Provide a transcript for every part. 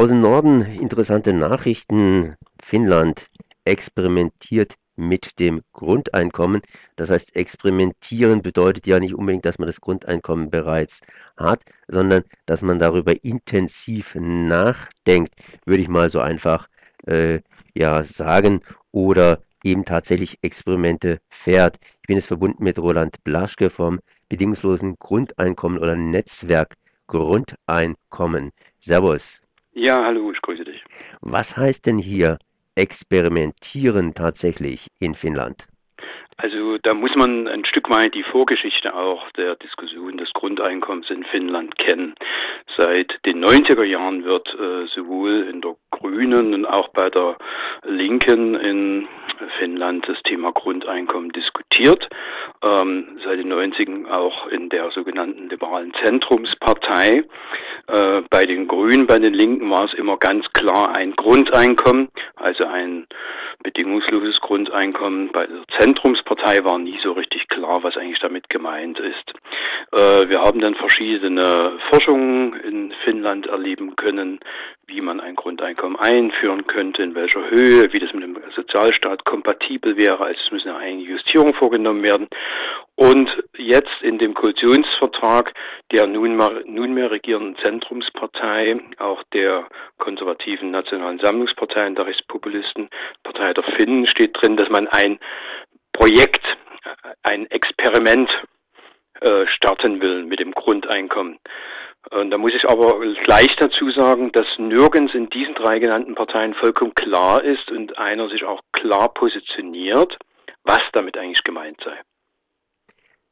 Aus dem Norden interessante Nachrichten. Finnland experimentiert mit dem Grundeinkommen. Das heißt, experimentieren bedeutet ja nicht unbedingt, dass man das Grundeinkommen bereits hat, sondern dass man darüber intensiv nachdenkt, würde ich mal so einfach äh, ja sagen, oder eben tatsächlich Experimente fährt. Ich bin jetzt verbunden mit Roland Blaschke vom bedingungslosen Grundeinkommen oder Netzwerk Grundeinkommen. Servus. Ja, hallo, ich grüße dich. Was heißt denn hier experimentieren tatsächlich in Finnland? Also da muss man ein Stück weit die Vorgeschichte auch der Diskussion des Grundeinkommens in Finnland kennen. Seit den 90er Jahren wird äh, sowohl in der Grünen und auch bei der Linken in Finnland das Thema Grundeinkommen diskutiert. Ähm, seit den 90ern auch in der sogenannten liberalen Zentrumspartei. Äh, bei den Grünen, bei den Linken war es immer ganz klar ein Grundeinkommen, also ein bedingungsloses Grundeinkommen. Bei der Zentrumspartei war nie so richtig klar, was eigentlich damit gemeint ist. Äh, wir haben dann verschiedene Forschungen in Finnland erleben können, wie man ein Grundeinkommen einführen könnte, in welcher Höhe, wie das mit dem Sozialstaat kompatibel wäre. Also es müssen einige Justierungen vorgenommen werden. Und jetzt in dem Koalitionsvertrag der nunmehr, nunmehr regierenden Zentrumspartei, auch der konservativen Nationalen Sammlungspartei und der Rechtspopulisten, Partei der Finnen, steht drin, dass man ein Projekt, ein Experiment äh, starten will mit dem Grundeinkommen. Und da muss ich aber gleich dazu sagen, dass nirgends in diesen drei genannten Parteien vollkommen klar ist und einer sich auch klar positioniert, was damit eigentlich gemeint sei.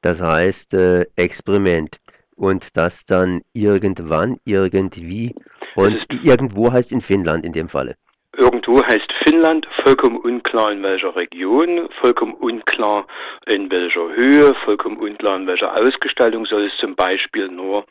Das heißt äh, Experiment. Und das dann irgendwann, irgendwie und irgendwo heißt in Finnland in dem Falle. Irgendwo heißt Finnland, vollkommen unklar in welcher Region, vollkommen unklar in welcher Höhe, vollkommen unklar in welcher Ausgestaltung soll es zum Beispiel nur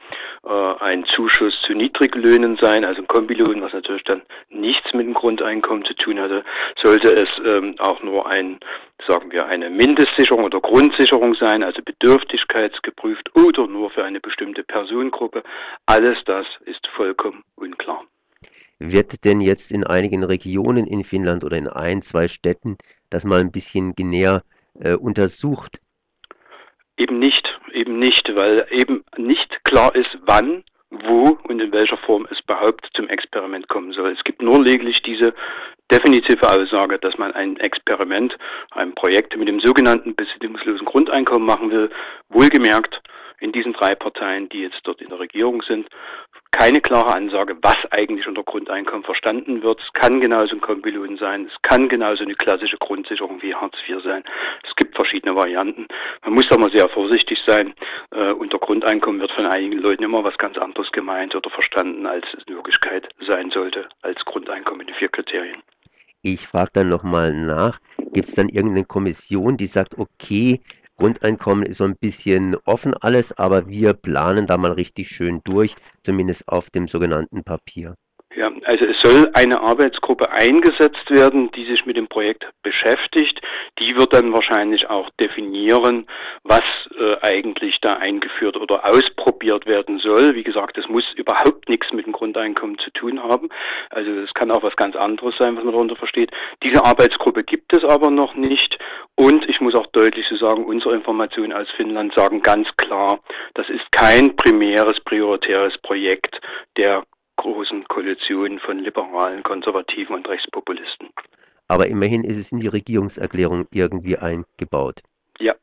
äh, ein Zuschuss zu Niedriglöhnen sein, also ein Kombilohn, was natürlich dann nichts mit dem Grundeinkommen zu tun hatte, sollte es ähm, auch nur ein, sagen wir, eine Mindestsicherung oder Grundsicherung sein, also bedürftigkeitsgeprüft oder nur für eine bestimmte Personengruppe. Alles das ist vollkommen unklar. Wird denn jetzt in einigen Regionen in Finnland oder in ein, zwei Städten das mal ein bisschen näher äh, untersucht? Eben nicht, eben nicht, weil eben nicht klar ist, wann, wo und in welcher Form es überhaupt zum Experiment kommen soll. Es gibt nur lediglich diese definitive Aussage, dass man ein Experiment, ein Projekt mit dem sogenannten besitzungslosen Grundeinkommen machen will, wohlgemerkt in diesen drei Parteien, die jetzt dort in der Regierung sind, keine klare Ansage, was eigentlich unter Grundeinkommen verstanden wird. Es kann genauso ein Kombilohn sein, es kann genauso eine klassische Grundsicherung wie Hartz IV sein. Es gibt verschiedene Varianten. Man muss da mal sehr vorsichtig sein. Äh, unter Grundeinkommen wird von einigen Leuten immer was ganz anderes gemeint oder verstanden, als es in Wirklichkeit sein sollte, als Grundeinkommen in vier Kriterien. Ich frage dann nochmal nach, gibt es dann irgendeine Kommission, die sagt, okay, Grundeinkommen ist so ein bisschen offen alles, aber wir planen da mal richtig schön durch, zumindest auf dem sogenannten Papier. Ja, also es soll eine Arbeitsgruppe eingesetzt werden, die sich mit dem Projekt beschäftigt. Die wird dann wahrscheinlich auch definieren, was äh, eigentlich da eingeführt oder ausprobiert werden soll. Wie gesagt, das muss überhaupt nichts mit dem Grundeinkommen zu tun haben. Also es kann auch was ganz anderes sein, was man darunter versteht. Diese Arbeitsgruppe gibt es aber noch nicht. Und ich muss auch deutlich so sagen, unsere Informationen aus Finnland sagen ganz klar, das ist kein primäres, prioritäres Projekt der großen Koalition von Liberalen, Konservativen und Rechtspopulisten. Aber immerhin ist es in die Regierungserklärung irgendwie eingebaut. Ja.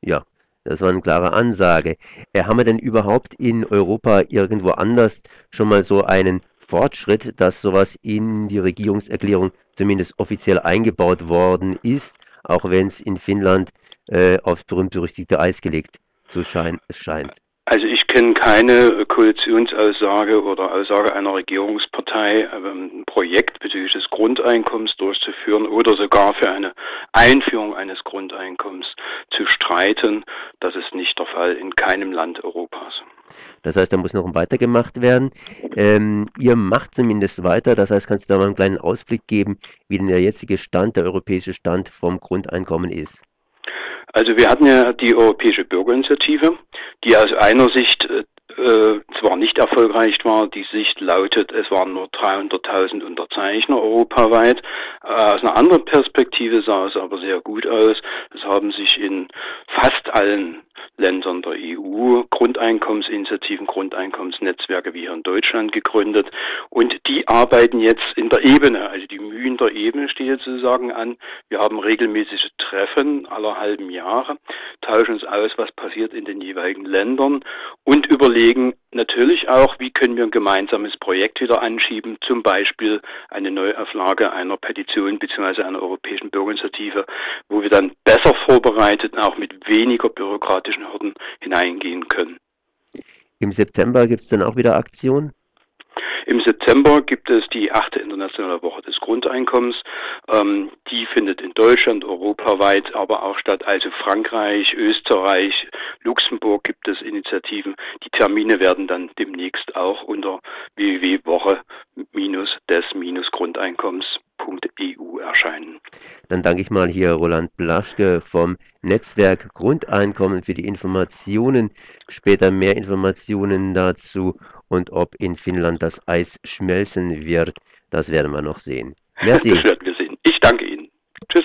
Ja, das war eine klare Ansage. Äh, haben wir denn überhaupt in Europa irgendwo anders schon mal so einen Fortschritt, dass sowas in die Regierungserklärung zumindest offiziell eingebaut worden ist, auch wenn es in Finnland äh, aufs berühmt-berüchtigte Eis gelegt zu schein scheint? Also ich kenne keine Koalitionsaussage oder Aussage einer Regierungspartei, ähm, ein Projekt bezüglich des Grundeinkommens durchzuführen oder sogar für eine Einführung eines Grundeinkommens zu streiten. Das ist nicht der Fall in keinem Land Europas. Das heißt, da muss noch weitergemacht werden. Ähm, ihr macht zumindest weiter. Das heißt, kannst du da mal einen kleinen Ausblick geben, wie denn der jetzige Stand, der europäische Stand vom Grundeinkommen ist? Also wir hatten ja die Europäische Bürgerinitiative, die aus einer Sicht äh, zwar nicht erfolgreich war. Die Sicht lautet, es waren nur 300.000 Unterzeichner europaweit. Äh, aus einer anderen Perspektive sah es aber sehr gut aus. Es haben sich in fast allen Ländern der EU Grundeinkommensinitiativen, Grundeinkommensnetzwerke wie hier in Deutschland gegründet. Und die arbeiten jetzt in der Ebene, also die Mühen der Ebene steht sozusagen an. Wir haben regelmäßige Treffen aller halben Jahre, tauschen uns aus, was passiert in den jeweiligen Ländern und überlegen natürlich auch, wie können wir ein gemeinsames Projekt wieder anschieben, zum Beispiel eine Neuauflage einer Petition bzw. einer europäischen Bürgerinitiative, wo wir dann besser vorbereitet, auch mit weniger bürokratischen Hürden hineingehen können. Im September gibt es dann auch wieder Aktionen? Im September gibt es die achte internationale Woche des Grundeinkommens. Ähm, die findet in Deutschland, europaweit, aber auch statt. Also Frankreich, Österreich, Luxemburg gibt es Initiativen. Die Termine werden dann demnächst auch unter www.woche-des-grundeinkommens EU erscheinen. Dann danke ich mal hier Roland Blaschke vom Netzwerk Grundeinkommen für die Informationen. Später mehr Informationen dazu und ob in Finnland das Eis schmelzen wird, das werden wir noch sehen. Merci. Das werden wir sehen. Ich danke Ihnen. Tschüss.